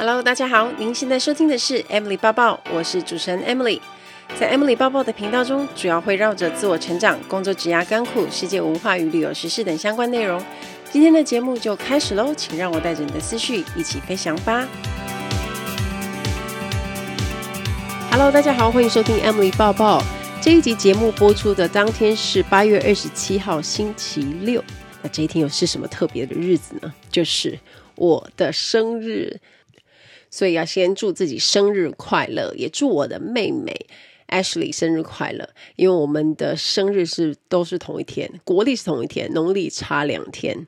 Hello，大家好，您现在收听的是 Emily 抱抱，我是主持人 Emily。在 Emily 抱抱的频道中，主要会绕着自我成长、工作、职涯、甘苦、世界文化与旅游时事等相关内容。今天的节目就开始喽，请让我带着你的思绪一起飞翔吧。Hello，大家好，欢迎收听 Emily 抱抱。这一集节目播出的当天是八月二十七号，星期六。那这一天又是什么特别的日子呢？就是我的生日，所以要先祝自己生日快乐，也祝我的妹妹 Ashley 生日快乐，因为我们的生日是都是同一天，国历是同一天，农历差两天。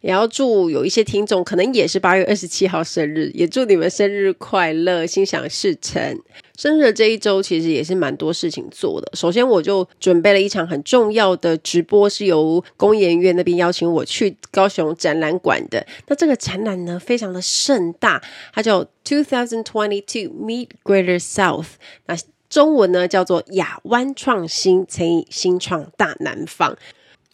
也要祝有一些听众可能也是八月二十七号生日，也祝你们生日快乐，心想事成。生日的这一周其实也是蛮多事情做的。首先，我就准备了一场很重要的直播，是由工研院那边邀请我去高雄展览馆的。那这个展览呢，非常的盛大，它叫 Two Thousand Twenty Two Meet Greater South。那中文呢叫做亚湾创新乘以新创大南方。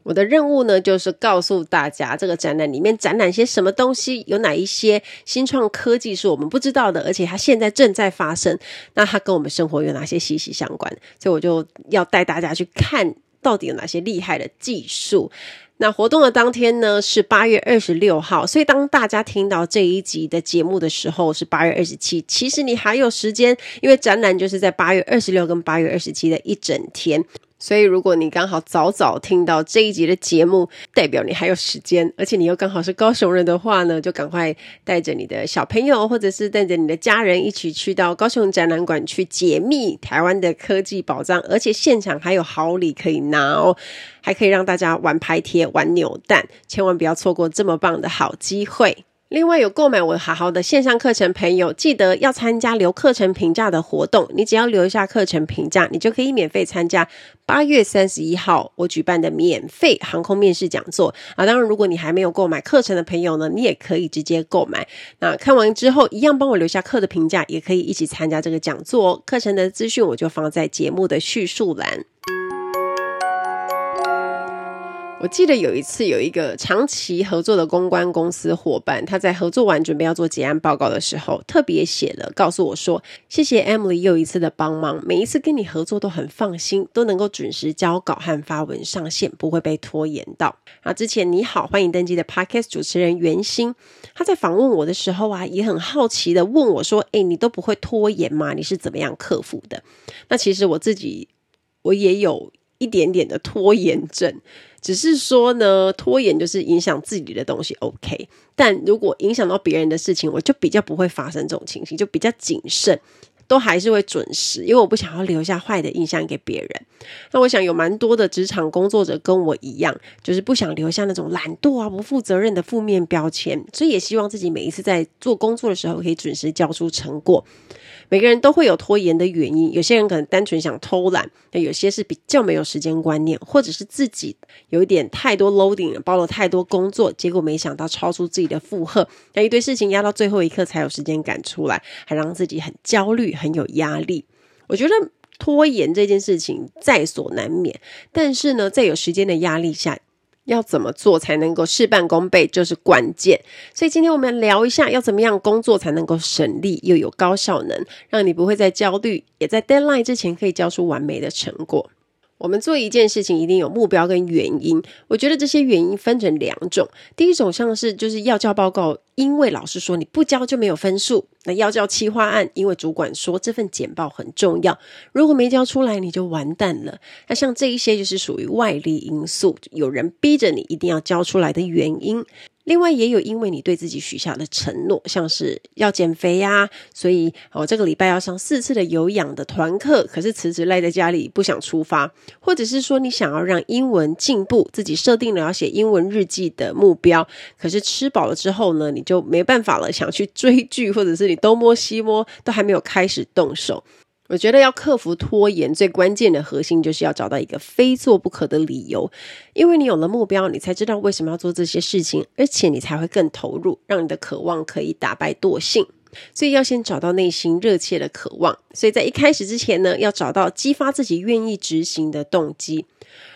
我的任务呢，就是告诉大家这个展览里面展览些什么东西，有哪一些新创科技是我们不知道的，而且它现在正在发生。那它跟我们生活有哪些息息相关？所以我就要带大家去看到底有哪些厉害的技术。那活动的当天呢，是八月二十六号，所以当大家听到这一集的节目的时候是八月二十七。其实你还有时间，因为展览就是在八月二十六跟八月二十七的一整天。所以，如果你刚好早早听到这一集的节目，代表你还有时间，而且你又刚好是高雄人的话呢，就赶快带着你的小朋友，或者是带着你的家人一起去到高雄展览馆去解密台湾的科技宝藏，而且现场还有好礼可以拿哦，还可以让大家玩拍贴、玩扭蛋，千万不要错过这么棒的好机会。另外，有购买我好好的线上课程朋友，记得要参加留课程评价的活动。你只要留下课程评价，你就可以免费参加八月三十一号我举办的免费航空面试讲座啊！当然，如果你还没有购买课程的朋友呢，你也可以直接购买。那看完之后，一样帮我留下课的评价，也可以一起参加这个讲座哦。课程的资讯我就放在节目的叙述栏。我记得有一次，有一个长期合作的公关公司伙伴，他在合作完准备要做结案报告的时候，特别写了告诉我说：“谢谢 Emily 又一次的帮忙，每一次跟你合作都很放心，都能够准时交稿和发文上线，不会被拖延到。”啊，之前你好，欢迎登机的 Podcast 主持人袁鑫，他在访问我的时候啊，也很好奇的问我说：“诶，你都不会拖延吗？你是怎么样克服的？”那其实我自己，我也有一点点的拖延症。只是说呢，拖延就是影响自己的东西，OK。但如果影响到别人的事情，我就比较不会发生这种情形，就比较谨慎，都还是会准时，因为我不想要留下坏的印象给别人。那我想有蛮多的职场工作者跟我一样，就是不想留下那种懒惰啊、不负责任的负面标签，所以也希望自己每一次在做工作的时候可以准时交出成果。每个人都会有拖延的原因，有些人可能单纯想偷懒，那有些是比较没有时间观念，或者是自己有一点太多 loading，包了太多工作，结果没想到超出自己的负荷，那一堆事情压到最后一刻才有时间赶出来，还让自己很焦虑、很有压力。我觉得拖延这件事情在所难免，但是呢，在有时间的压力下，要怎么做才能够事半功倍，就是关键。所以今天我们聊一下，要怎么样工作才能够省力又有高效能，让你不会再焦虑，也在 deadline 之前可以交出完美的成果。我们做一件事情一定有目标跟原因，我觉得这些原因分成两种。第一种像是就是要交报告，因为老师说你不交就没有分数；那要交企划案，因为主管说这份简报很重要，如果没交出来你就完蛋了。那像这一些就是属于外力因素，有人逼着你一定要交出来的原因。另外也有因为你对自己许下的承诺，像是要减肥呀、所以哦这个礼拜要上四次的有氧的团课，可是辞职赖在家里不想出发，或者是说你想要让英文进步，自己设定了要写英文日记的目标，可是吃饱了之后呢，你就没办法了，想去追剧，或者是你东摸西摸，都还没有开始动手。我觉得要克服拖延，最关键的核心就是要找到一个非做不可的理由，因为你有了目标，你才知道为什么要做这些事情，而且你才会更投入，让你的渴望可以打败惰性。所以要先找到内心热切的渴望，所以在一开始之前呢，要找到激发自己愿意执行的动机。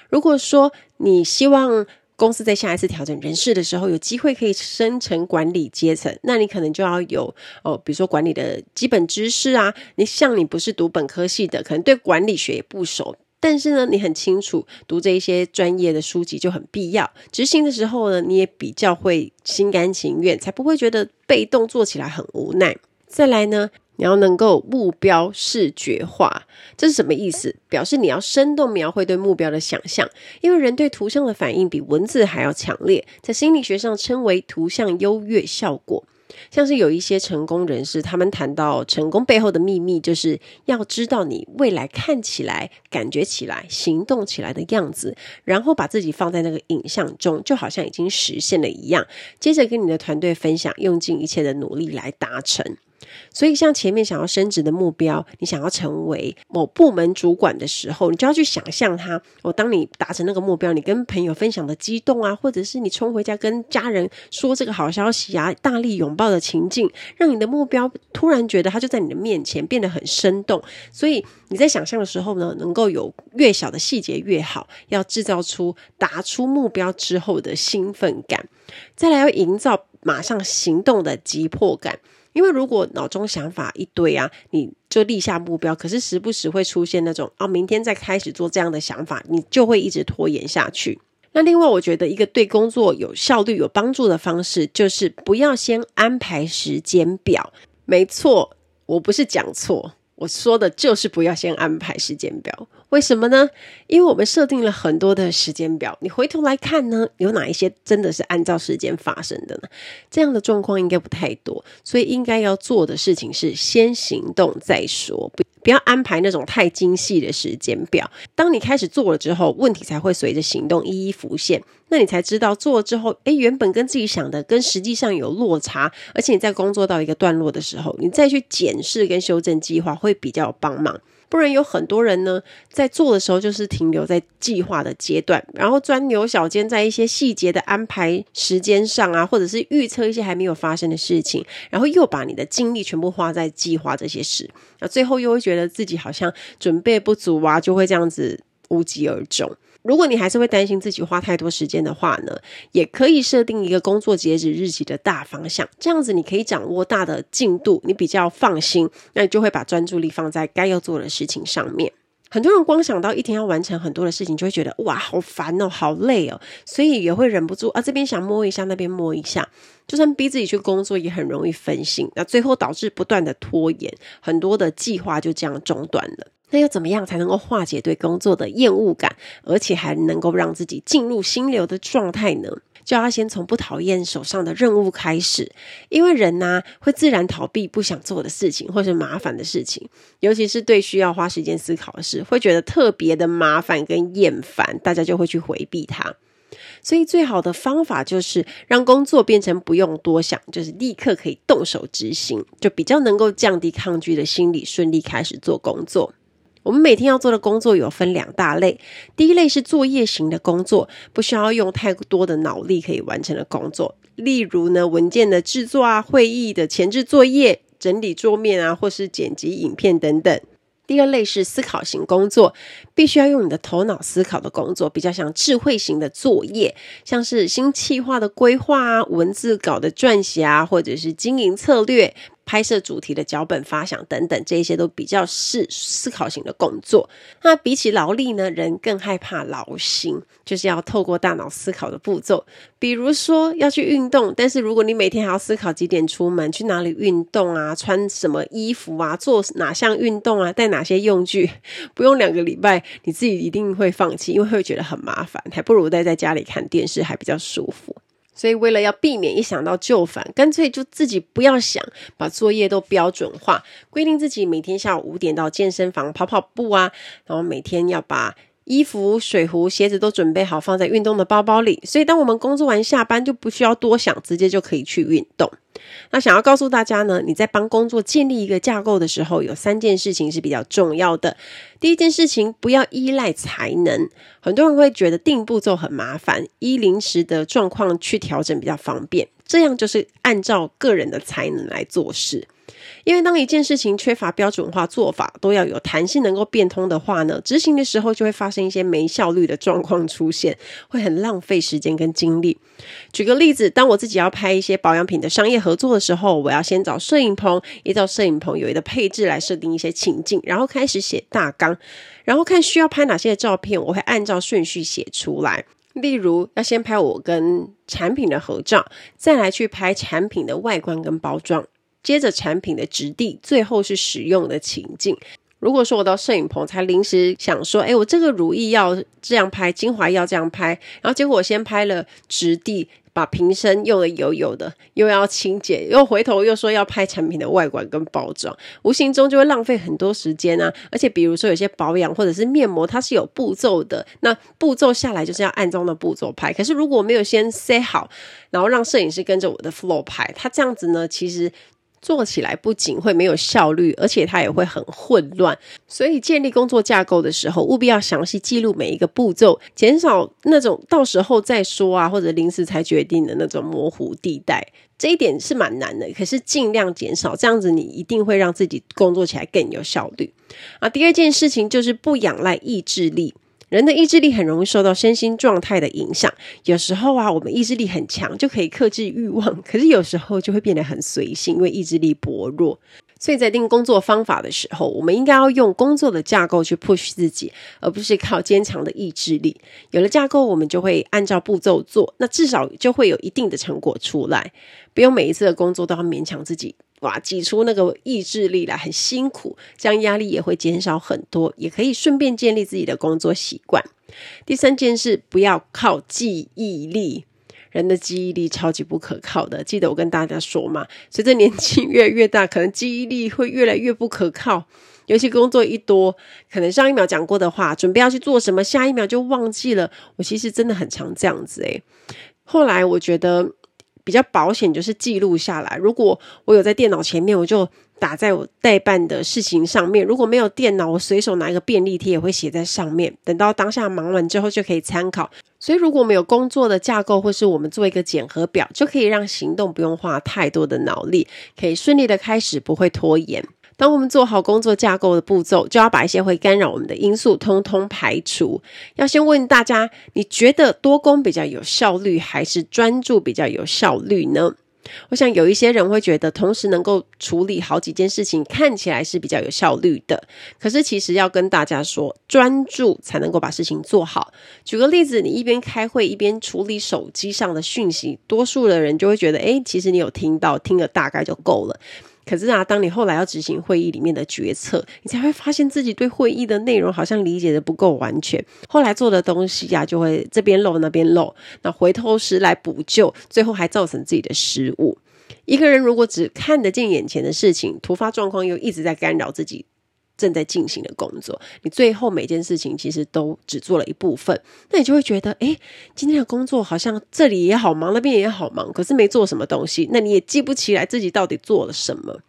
如果说你希望公司在下一次调整人事的时候，有机会可以升成管理阶层，那你可能就要有哦，比如说管理的基本知识啊。你像你不是读本科系的，可能对管理学也不熟，但是呢，你很清楚读这一些专业的书籍就很必要。执行的时候呢，你也比较会心甘情愿，才不会觉得被动做起来很无奈。再来呢，你要能够目标视觉化，这是什么意思？表示你要生动描绘对目标的想象，因为人对图像的反应比文字还要强烈，在心理学上称为图像优越效果。像是有一些成功人士，他们谈到成功背后的秘密，就是要知道你未来看起来、感觉起来、行动起来的样子，然后把自己放在那个影像中，就好像已经实现了一样，接着跟你的团队分享，用尽一切的努力来达成。所以，像前面想要升职的目标，你想要成为某部门主管的时候，你就要去想象它。我当你达成那个目标，你跟朋友分享的激动啊，或者是你冲回家跟家人说这个好消息啊，大力拥抱的情境，让你的目标突然觉得它就在你的面前，变得很生动。所以你在想象的时候呢，能够有越小的细节越好，要制造出达出目标之后的兴奋感，再来要营造马上行动的急迫感。因为如果脑中想法一堆啊，你就立下目标，可是时不时会出现那种哦，明天再开始做这样的想法，你就会一直拖延下去。那另外，我觉得一个对工作有效率、有帮助的方式，就是不要先安排时间表。没错，我不是讲错，我说的就是不要先安排时间表。为什么呢？因为我们设定了很多的时间表，你回头来看呢，有哪一些真的是按照时间发生的呢？这样的状况应该不太多，所以应该要做的事情是先行动再说，不不要安排那种太精细的时间表。当你开始做了之后，问题才会随着行动一一浮现，那你才知道做了之后，诶，原本跟自己想的跟实际上有落差，而且你在工作到一个段落的时候，你再去检视跟修正计划会比较有帮忙。不然有很多人呢，在做的时候就是停留在计划的阶段，然后钻牛角尖，在一些细节的安排时间上啊，或者是预测一些还没有发生的事情，然后又把你的精力全部花在计划这些事，那最后又会觉得自己好像准备不足啊，就会这样子无疾而终。如果你还是会担心自己花太多时间的话呢，也可以设定一个工作截止日期的大方向，这样子你可以掌握大的进度，你比较放心，那你就会把专注力放在该要做的事情上面。很多人光想到一天要完成很多的事情，就会觉得哇，好烦哦，好累哦，所以也会忍不住啊，这边想摸一下，那边摸一下，就算逼自己去工作，也很容易分心，那最后导致不断的拖延，很多的计划就这样中断了。那要怎么样才能够化解对工作的厌恶感，而且还能够让自己进入心流的状态呢？就要先从不讨厌手上的任务开始，因为人呢会自然逃避不想做的事情或是麻烦的事情，尤其是对需要花时间思考的事，会觉得特别的麻烦跟厌烦，大家就会去回避它。所以最好的方法就是让工作变成不用多想，就是立刻可以动手执行，就比较能够降低抗拒的心理，顺利开始做工作。我们每天要做的工作有分两大类，第一类是作业型的工作，不需要用太多的脑力可以完成的工作，例如呢，文件的制作啊、会议的前置作业、整理桌面啊，或是剪辑影片等等。第二类是思考型工作，必须要用你的头脑思考的工作，比较像智慧型的作业，像是新企划的规划啊、文字稿的撰写啊，或者是经营策略。拍摄主题的脚本发想等等，这些都比较是思考型的工作。那比起劳力呢，人更害怕劳心，就是要透过大脑思考的步骤。比如说要去运动，但是如果你每天还要思考几点出门、去哪里运动啊、穿什么衣服啊、做哪项运动啊、带哪些用具，不用两个礼拜，你自己一定会放弃，因为会觉得很麻烦，还不如待在家里看电视还比较舒服。所以，为了要避免一想到就烦，干脆就自己不要想，把作业都标准化，规定自己每天下午五点到健身房跑跑步啊，然后每天要把衣服、水壶、鞋子都准备好，放在运动的包包里。所以，当我们工作完下班，就不需要多想，直接就可以去运动。那想要告诉大家呢，你在帮工作建立一个架构的时候，有三件事情是比较重要的。第一件事情，不要依赖才能。很多人会觉得定步骤很麻烦，依临时的状况去调整比较方便。这样就是按照个人的才能来做事。因为当一件事情缺乏标准化做法，都要有弹性能够变通的话呢，执行的时候就会发生一些没效率的状况出现，会很浪费时间跟精力。举个例子，当我自己要拍一些保养品的商业合作的时候，我要先找摄影棚，依照摄影棚有一的配置来设定一些情境，然后开始写大纲，然后看需要拍哪些照片，我会按照顺序写出来。例如，要先拍我跟产品的合照，再来去拍产品的外观跟包装，接着产品的质地，最后是使用的情境。如果说我到摄影棚才临时想说，诶，我这个乳液要这样拍，精华要这样拍，然后结果我先拍了质地。把瓶身用的油油的，又要清洁，又回头又说要拍产品的外观跟包装，无形中就会浪费很多时间啊！而且比如说有些保养或者是面膜，它是有步骤的，那步骤下来就是要按照那步骤拍。可是如果没有先 set 好，然后让摄影师跟着我的 flow 拍，它这样子呢，其实。做起来不仅会没有效率，而且它也会很混乱。所以建立工作架构的时候，务必要详细记录每一个步骤，减少那种到时候再说啊，或者临时才决定的那种模糊地带。这一点是蛮难的，可是尽量减少，这样子你一定会让自己工作起来更有效率。啊，第二件事情就是不仰赖意志力。人的意志力很容易受到身心状态的影响，有时候啊，我们意志力很强，就可以克制欲望，可是有时候就会变得很随性，因为意志力薄弱。所以在定工作方法的时候，我们应该要用工作的架构去 push 自己，而不是靠坚强的意志力。有了架构，我们就会按照步骤做，那至少就会有一定的成果出来，不用每一次的工作都要勉强自己。哇，挤出那个意志力来很辛苦，这样压力也会减少很多，也可以顺便建立自己的工作习惯。第三件事，不要靠记忆力，人的记忆力超级不可靠的。记得我跟大家说嘛，随着年纪越来越大，可能记忆力会越来越不可靠。尤其工作一多，可能上一秒讲过的话，准备要去做什么，下一秒就忘记了。我其实真的很常这样子诶。后来我觉得。比较保险就是记录下来。如果我有在电脑前面，我就打在我待办的事情上面；如果没有电脑，我随手拿一个便利贴也会写在上面。等到当下忙完之后就可以参考。所以，如果我们有工作的架构，或是我们做一个检核表，就可以让行动不用花太多的脑力，可以顺利的开始，不会拖延。当我们做好工作架构的步骤，就要把一些会干扰我们的因素通通排除。要先问大家，你觉得多工比较有效率，还是专注比较有效率呢？我想有一些人会觉得，同时能够处理好几件事情，看起来是比较有效率的。可是其实要跟大家说，专注才能够把事情做好。举个例子，你一边开会一边处理手机上的讯息，多数的人就会觉得，诶，其实你有听到，听了大概就够了。可是啊，当你后来要执行会议里面的决策，你才会发现自己对会议的内容好像理解的不够完全。后来做的东西呀、就会这边漏那边漏，那回头时来补救，最后还造成自己的失误。一个人如果只看得见眼前的事情，突发状况又一直在干扰自己。正在进行的工作，你最后每件事情其实都只做了一部分，那你就会觉得，诶，今天的工作好像这里也好忙，那边也好忙，可是没做什么东西，那你也记不起来自己到底做了什么。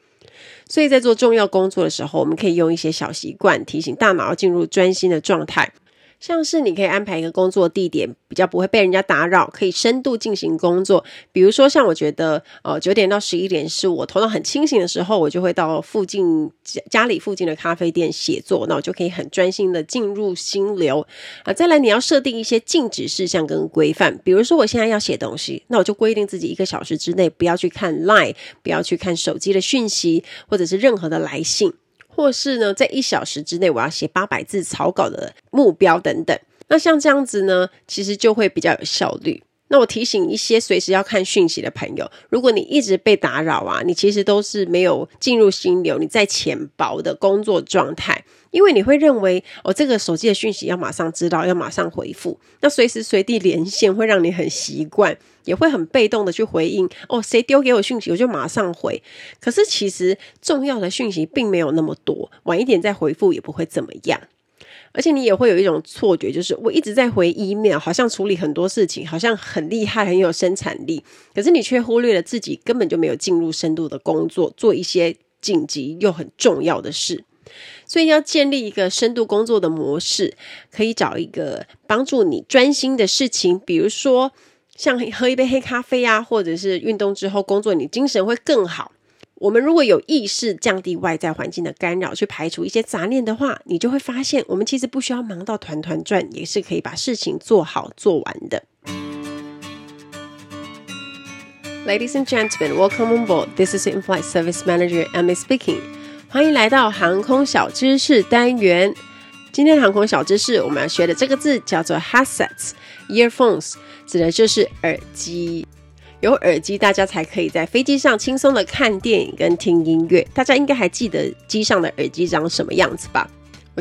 所以在做重要工作的时候，我们可以用一些小习惯提醒大脑要进入专心的状态。像是你可以安排一个工作地点，比较不会被人家打扰，可以深度进行工作。比如说，像我觉得，呃，九点到十一点是我头脑很清醒的时候，我就会到附近家家里附近的咖啡店写作，那我就可以很专心的进入心流啊。再来，你要设定一些禁止事项跟规范，比如说我现在要写东西，那我就规定自己一个小时之内不要去看 Line，不要去看手机的讯息，或者是任何的来信。或是呢，在一小时之内，我要写八百字草稿的目标等等。那像这样子呢，其实就会比较有效率。那我提醒一些随时要看讯息的朋友，如果你一直被打扰啊，你其实都是没有进入心流，你在浅薄的工作状态。因为你会认为，哦，这个手机的讯息要马上知道，要马上回复。那随时随地连线会让你很习惯，也会很被动的去回应。哦，谁丢给我讯息，我就马上回。可是其实重要的讯息并没有那么多，晚一点再回复也不会怎么样。而且你也会有一种错觉，就是我一直在回 email，好像处理很多事情，好像很厉害，很有生产力。可是你却忽略了自己根本就没有进入深度的工作，做一些紧急又很重要的事。所以要建立一个深度工作的模式，可以找一个帮助你专心的事情，比如说像喝一杯黑咖啡啊，或者是运动之后工作，你精神会更好。我们如果有意识降低外在环境的干扰，去排除一些杂念的话，你就会发现，我们其实不需要忙到团团转，也是可以把事情做好做完的。Ladies and gentlemen, welcome on board. This is In-Flight Service Manager Emily speaking. 欢迎来到航空小知识单元。今天的航空小知识，我们要学的这个字叫做 headsets，earphones，指的就是耳机。有耳机，大家才可以在飞机上轻松的看电影跟听音乐。大家应该还记得机上的耳机长什么样子吧？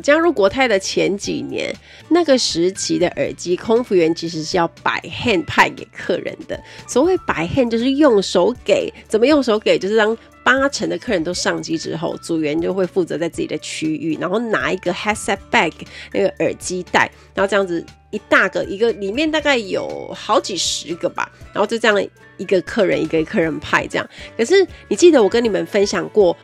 加入国泰的前几年，那个时期的耳机，空服员其实是要摆 hand 派给客人的。所谓摆 hand 就是用手给，怎么用手给？就是当八成的客人都上机之后，组员就会负责在自己的区域，然后拿一个 headset bag 那个耳机袋，然后这样子一大个一个里面大概有好几十个吧，然后就这样。一个客人一个客人派这样，可是你记得我跟你们分享过，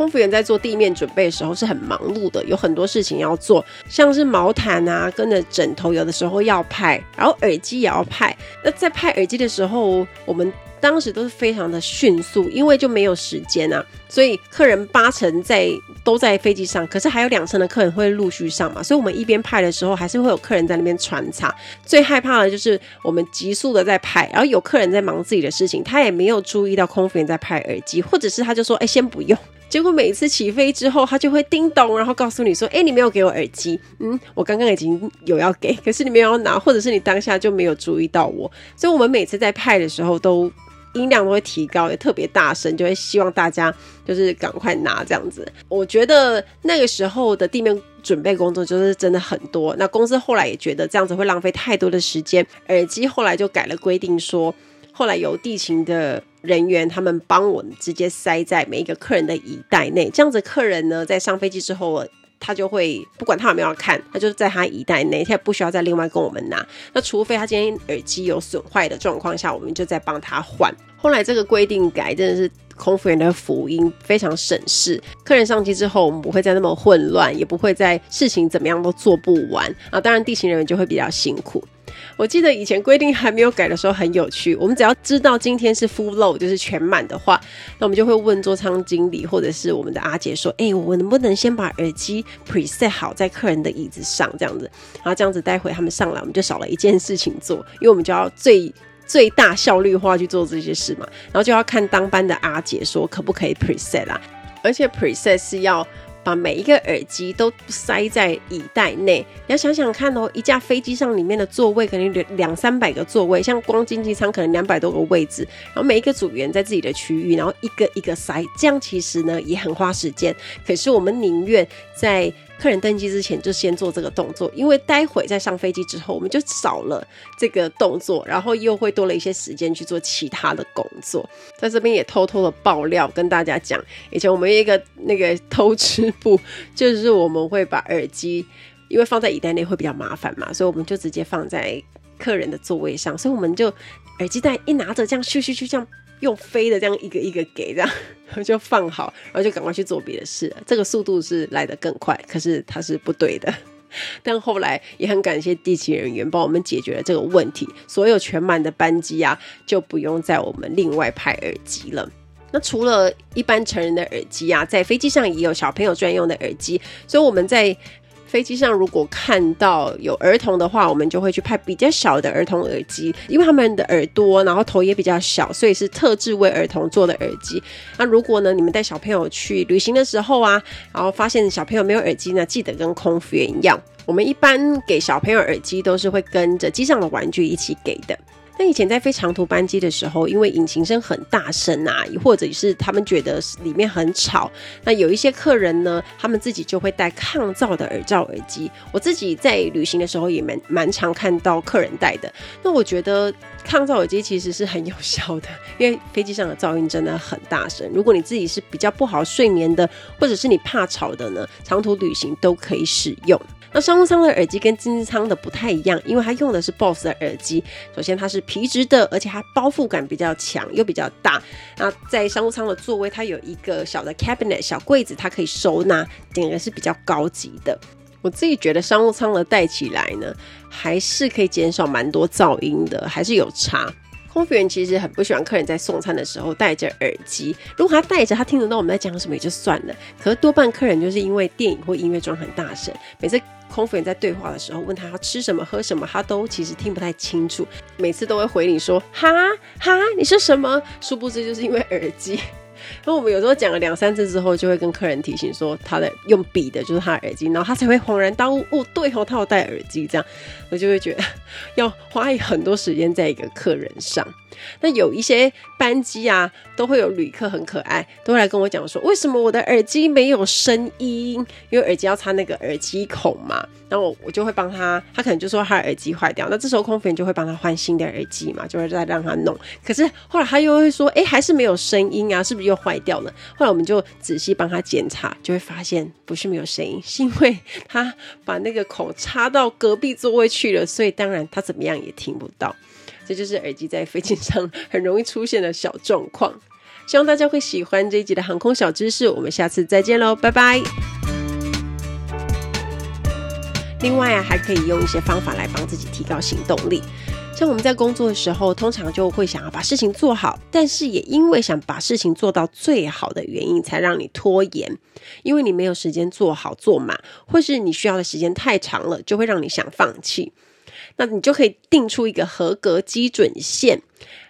空服员在做地面准备的时候是很忙碌的，有很多事情要做，像是毛毯啊，跟着枕头，有的时候要派，然后耳机也要派。那在派耳机的时候，我们。当时都是非常的迅速，因为就没有时间啊，所以客人八成在都在飞机上，可是还有两成的客人会陆续上嘛，所以我们一边派的时候，还是会有客人在那边穿插。最害怕的就是我们急速的在派，然后有客人在忙自己的事情，他也没有注意到空服员在派耳机，或者是他就说，哎，先不用。结果每次起飞之后，他就会叮咚，然后告诉你说：“哎，你没有给我耳机，嗯，我刚刚已经有要给，可是你没有拿，或者是你当下就没有注意到我。”所以，我们每次在派的时候，都音量都会提高，也特别大声，就会希望大家就是赶快拿这样子。我觉得那个时候的地面准备工作就是真的很多。那公司后来也觉得这样子会浪费太多的时间，耳机后来就改了规定说。后来有地勤的人员，他们帮我们直接塞在每一个客人的椅袋内，这样子客人呢在上飞机之后，他就会不管他有没有看，他就在他椅袋内，他也不需要再另外跟我们拿。那除非他今天耳机有损坏的状况下，我们就再帮他换。后来这个规定改，真的是空服员的福音，非常省事。客人上机之后，我们不会再那么混乱，也不会再事情怎么样都做不完啊。当然，地勤人员就会比较辛苦。我记得以前规定还没有改的时候很有趣，我们只要知道今天是 full load 就是全满的话，那我们就会问座舱经理或者是我们的阿姐说：“哎、我能不能先把耳机 preset 好在客人的椅子上这样子？然后这样子待会他们上来，我们就少了一件事情做，因为我们就要最最大效率化去做这些事嘛。然后就要看当班的阿姐说可不可以 preset 啦，而且 preset 是要。”把每一个耳机都塞在椅袋内，你要想想看哦，一架飞机上里面的座位可能两两三百个座位，像光经济舱可能两百多个位置，然后每一个组员在自己的区域，然后一个一个塞，这样其实呢也很花时间。可是我们宁愿在客人登机之前就先做这个动作，因为待会在上飞机之后，我们就少了这个动作，然后又会多了一些时间去做其他的工作。在这边也偷偷的爆料跟大家讲，以前我们一个那个偷吃部，就是我们会把耳机，因为放在椅袋内会比较麻烦嘛，所以我们就直接放在客人的座位上，所以我们就耳机袋一拿着这样咻咻咻这样。用飞的这样一个一个给这样，然 后就放好，然后就赶快去做别的事。这个速度是来得更快，可是它是不对的。但后来也很感谢地勤人员帮我们解决了这个问题，所有全满的班机啊，就不用在我们另外派耳机了。那除了一般成人的耳机啊，在飞机上也有小朋友专用的耳机，所以我们在。飞机上如果看到有儿童的话，我们就会去派比较小的儿童耳机，因为他们的耳朵，然后头也比较小，所以是特制为儿童做的耳机。那如果呢，你们带小朋友去旅行的时候啊，然后发现小朋友没有耳机呢，记得跟空服员一样，我们一般给小朋友耳机都是会跟着机上的玩具一起给的。那以前在飞长途班机的时候，因为引擎声很大声啊，或者是他们觉得里面很吵，那有一些客人呢，他们自己就会戴抗噪的耳罩耳机。我自己在旅行的时候也蛮蛮常看到客人戴的。那我觉得抗噪耳机其实是很有效的，因为飞机上的噪音真的很大声。如果你自己是比较不好睡眠的，或者是你怕吵的呢，长途旅行都可以使用。那商务舱的耳机跟经济舱的不太一样，因为它用的是 BOSS 的耳机。首先它是皮质的，而且它包覆感比较强，又比较大。那在商务舱的座位，它有一个小的 cabinet 小柜子，它可以收纳，整个是比较高级的。我自己觉得商务舱的戴起来呢，还是可以减少蛮多噪音的，还是有差。空服员其实很不喜欢客人在送餐的时候戴着耳机。如果他戴着，他听得到我们在讲什么也就算了。可是多半客人就是因为电影或音乐装很大声，每次空服员在对话的时候问他要吃什么、喝什么，他都其实听不太清楚。每次都会回你说哈哈，你说什么？殊不知就是因为耳机。然后我们有时候讲了两三次之后，就会跟客人提醒说，他的用笔的就是他的耳机，然后他才会恍然大悟，哦，对哦，他有戴耳机，这样我就会觉得 要花很多时间在一个客人上。那有一些班机啊，都会有旅客很可爱，都会来跟我讲说，为什么我的耳机没有声音？因为耳机要插那个耳机孔嘛。然后我我就会帮他，他可能就说他耳机坏掉，那这时候空服员就会帮他换新的耳机嘛，就会再让他弄。可是后来他又会说，哎，还是没有声音啊，是不是又坏掉了？后来我们就仔细帮他检查，就会发现不是没有声音，是因为他把那个孔插到隔壁座位去了，所以当然他怎么样也听不到。这就是耳机在飞机上很容易出现的小状况。希望大家会喜欢这一集的航空小知识，我们下次再见喽，拜拜。另外啊，还可以用一些方法来帮自己提高行动力。像我们在工作的时候，通常就会想要把事情做好，但是也因为想把事情做到最好的原因，才让你拖延。因为你没有时间做好做满，或是你需要的时间太长了，就会让你想放弃。那你就可以定出一个合格基准线，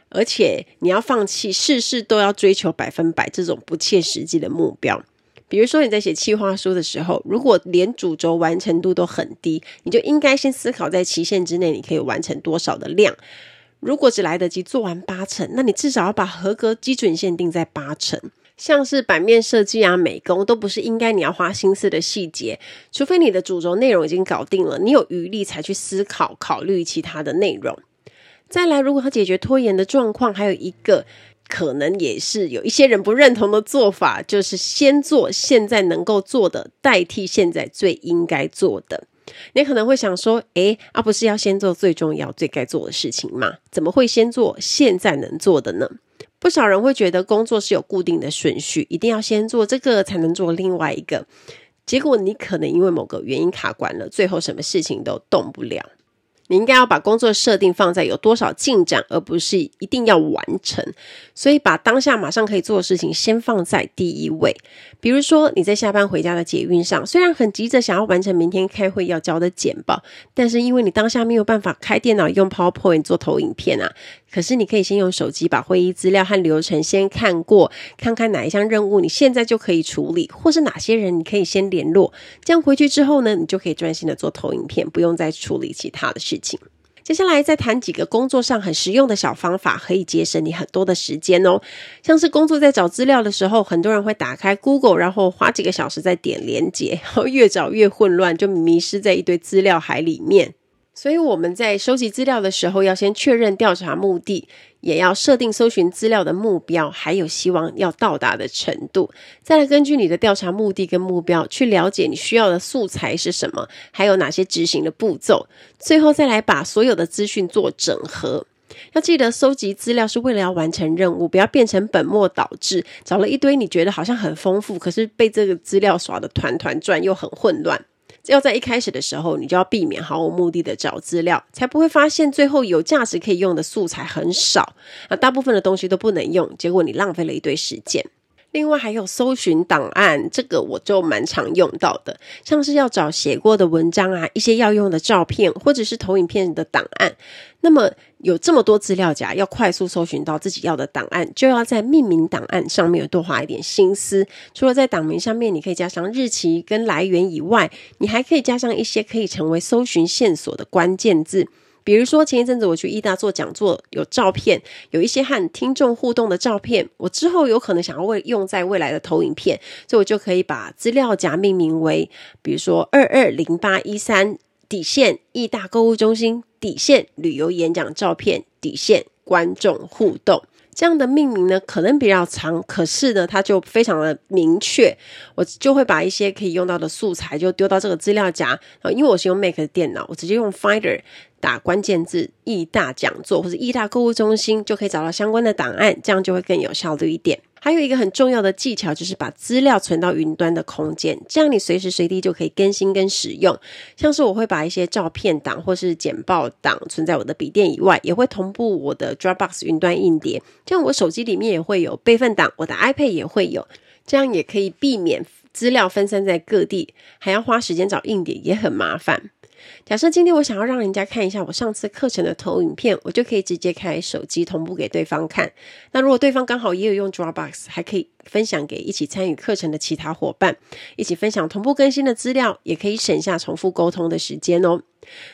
而且你要放弃事事都要追求百分百这种不切实际的目标。比如说你在写企划书的时候，如果连主轴完成度都很低，你就应该先思考在期限之内你可以完成多少的量。如果只来得及做完八成，那你至少要把合格基准线定在八成。像是版面设计啊、美工，都不是应该你要花心思的细节，除非你的主轴内容已经搞定了，你有余力才去思考考虑其他的内容。再来，如果要解决拖延的状况，还有一个。可能也是有一些人不认同的做法，就是先做现在能够做的，代替现在最应该做的。你可能会想说，诶，啊，不是要先做最重要、最该做的事情吗？怎么会先做现在能做的呢？不少人会觉得工作是有固定的顺序，一定要先做这个才能做另外一个。结果你可能因为某个原因卡关了，最后什么事情都动不了。你应该要把工作设定放在有多少进展，而不是一定要完成。所以把当下马上可以做的事情先放在第一位。比如说你在下班回家的捷运上，虽然很急着想要完成明天开会要交的简报，但是因为你当下没有办法开电脑用 PowerPoint 做投影片啊。可是你可以先用手机把会议资料和流程先看过，看看哪一项任务你现在就可以处理，或是哪些人你可以先联络。这样回去之后呢，你就可以专心的做投影片，不用再处理其他的事情。接下来再谈几个工作上很实用的小方法，可以节省你很多的时间哦。像是工作在找资料的时候，很多人会打开 Google，然后花几个小时在点连接，然后越找越混乱，就迷失在一堆资料海里面。所以我们在收集资料的时候，要先确认调查目的，也要设定搜寻资料的目标，还有希望要到达的程度。再来根据你的调查目的跟目标，去了解你需要的素材是什么，还有哪些执行的步骤。最后再来把所有的资讯做整合。要记得收集资料是为了要完成任务，不要变成本末倒置，找了一堆你觉得好像很丰富，可是被这个资料耍得团团转，又很混乱。要在一开始的时候，你就要避免毫无目的的找资料，才不会发现最后有价值可以用的素材很少，那，大部分的东西都不能用，结果你浪费了一堆时间。另外还有搜寻档案，这个我就蛮常用到的，像是要找写过的文章啊，一些要用的照片，或者是投影片的档案。那么有这么多资料夹，要快速搜寻到自己要的档案，就要在命名档案上面多花一点心思。除了在档名上面你可以加上日期跟来源以外，你还可以加上一些可以成为搜寻线索的关键字。比如说，前一阵子我去义大做讲座，有照片，有一些和听众互动的照片，我之后有可能想要为用在未来的投影片，所以我就可以把资料夹命名为，比如说二二零八一三底线义大购物中心底线旅游演讲照片底线观众互动。这样的命名呢，可能比较长，可是呢，它就非常的明确。我就会把一些可以用到的素材就丢到这个资料夹啊，因为我是用 Mac 的电脑，我直接用 Finder 打关键字“义大讲座”或者“义大购物中心”，就可以找到相关的档案，这样就会更有效率一点。还有一个很重要的技巧，就是把资料存到云端的空间，这样你随时随地就可以更新跟使用。像是我会把一些照片档或是简报档存在我的笔电以外，也会同步我的 Dropbox 云端硬碟。这样我手机里面也会有备份档，我的 iPad 也会有，这样也可以避免资料分散在各地，还要花时间找硬碟，也很麻烦。假设今天我想要让人家看一下我上次课程的投影片，我就可以直接开手机同步给对方看。那如果对方刚好也有用 Dropbox，还可以分享给一起参与课程的其他伙伴，一起分享同步更新的资料，也可以省下重复沟通的时间哦。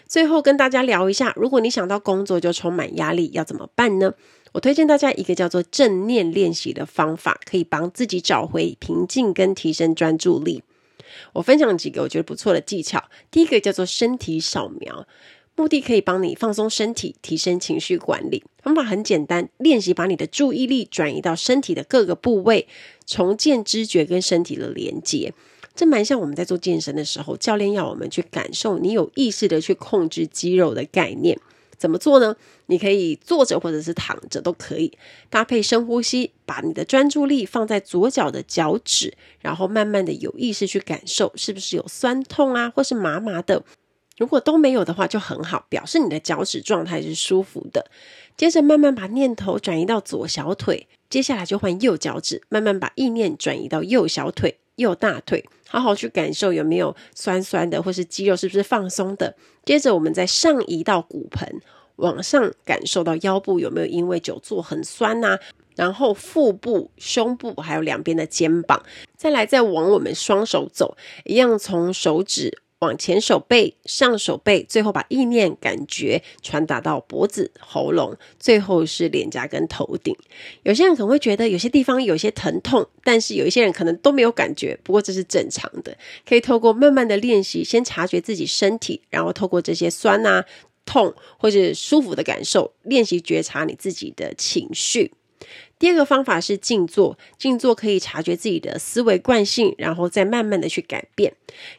最后跟大家聊一下，如果你想到工作就充满压力，要怎么办呢？我推荐大家一个叫做正念练习的方法，可以帮自己找回平静跟提升专注力。我分享几个我觉得不错的技巧。第一个叫做身体扫描，目的可以帮你放松身体，提升情绪管理。方法很简单，练习把你的注意力转移到身体的各个部位，重建知觉跟身体的连接。这蛮像我们在做健身的时候，教练要我们去感受你有意识的去控制肌肉的概念。怎么做呢？你可以坐着或者是躺着都可以，搭配深呼吸，把你的专注力放在左脚的脚趾，然后慢慢的有意识去感受是不是有酸痛啊，或是麻麻的。如果都没有的话就很好，表示你的脚趾状态是舒服的。接着慢慢把念头转移到左小腿，接下来就换右脚趾，慢慢把意念转移到右小腿、右大腿，好好去感受有没有酸酸的，或是肌肉是不是放松的。接着我们再上移到骨盆。往上感受到腰部有没有因为久坐很酸呐、然后腹部、胸部还有两边的肩膀，再来再往我们双手走，一样从手指往前手背、上手背，最后把意念感觉传达到脖子、喉咙，最后是脸颊跟头顶。有些人可能会觉得有些地方有些疼痛，但是有一些人可能都没有感觉，不过这是正常的，可以透过慢慢的练习，先察觉自己身体，然后透过这些酸、啊。痛或者舒服的感受，练习觉察你自己的情绪。第二个方法是静坐，静坐可以察觉自己的思维惯性，然后再慢慢的去改变。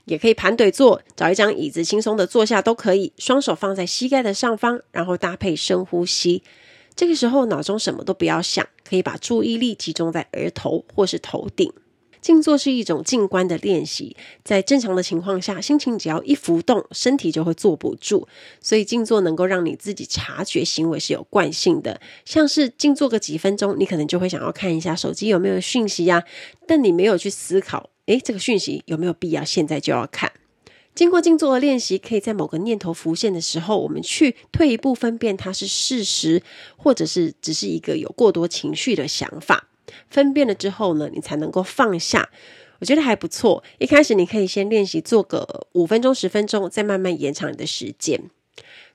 也可以盘腿坐，找一张椅子轻松的坐下都可以，双手放在膝盖的上方，然后搭配深呼吸。这个时候脑中什么都不要想，可以把注意力集中在额头或是头顶。静坐是一种静观的练习，在正常的情况下，心情只要一浮动，身体就会坐不住。所以静坐能够让你自己察觉行为是有惯性的，像是静坐个几分钟，你可能就会想要看一下手机有没有讯息呀，但你没有去思考，诶，这个讯息有没有必要现在就要看？经过静坐的练习，可以在某个念头浮现的时候，我们去退一步分辨它是事实，或者是只是一个有过多情绪的想法。分辨了之后呢，你才能够放下。我觉得还不错。一开始你可以先练习做个五分钟、十分钟，再慢慢延长你的时间。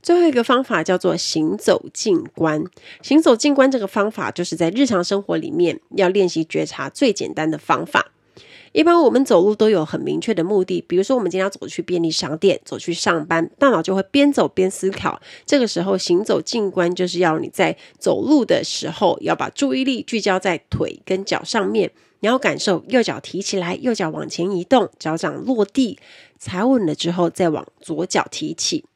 最后一个方法叫做行走静观。行走静观这个方法，就是在日常生活里面要练习觉察最简单的方法。一般我们走路都有很明确的目的，比如说我们今天要走去便利商店，走去上班，大脑就会边走边思考。这个时候行走静观就是要你在走路的时候，要把注意力聚焦在腿跟脚上面，你要感受右脚提起来，右脚往前移动，脚掌落地，踩稳了之后再往左脚提起。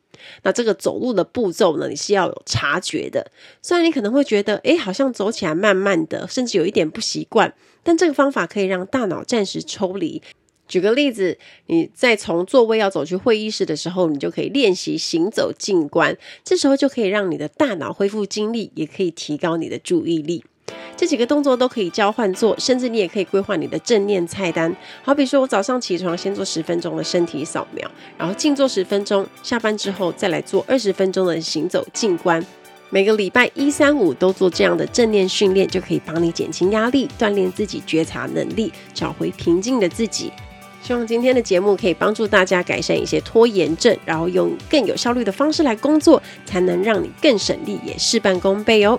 那这个走路的步骤呢，你是要有察觉的。虽然你可能会觉得，诶，好像走起来慢慢的，甚至有一点不习惯。但这个方法可以让大脑暂时抽离。举个例子，你在从座位要走去会议室的时候，你就可以练习行走静观。这时候就可以让你的大脑恢复精力，也可以提高你的注意力。这几个动作都可以交换做，甚至你也可以规划你的正念菜单。好比说我早上起床先做十分钟的身体扫描，然后静坐十分钟，下班之后再来做二十分钟的行走静观。每个礼拜一、三、五都做这样的正念训练，就可以帮你减轻压力，锻炼自己觉察能力，找回平静的自己。希望今天的节目可以帮助大家改善一些拖延症，然后用更有效率的方式来工作，才能让你更省力，也事半功倍哦。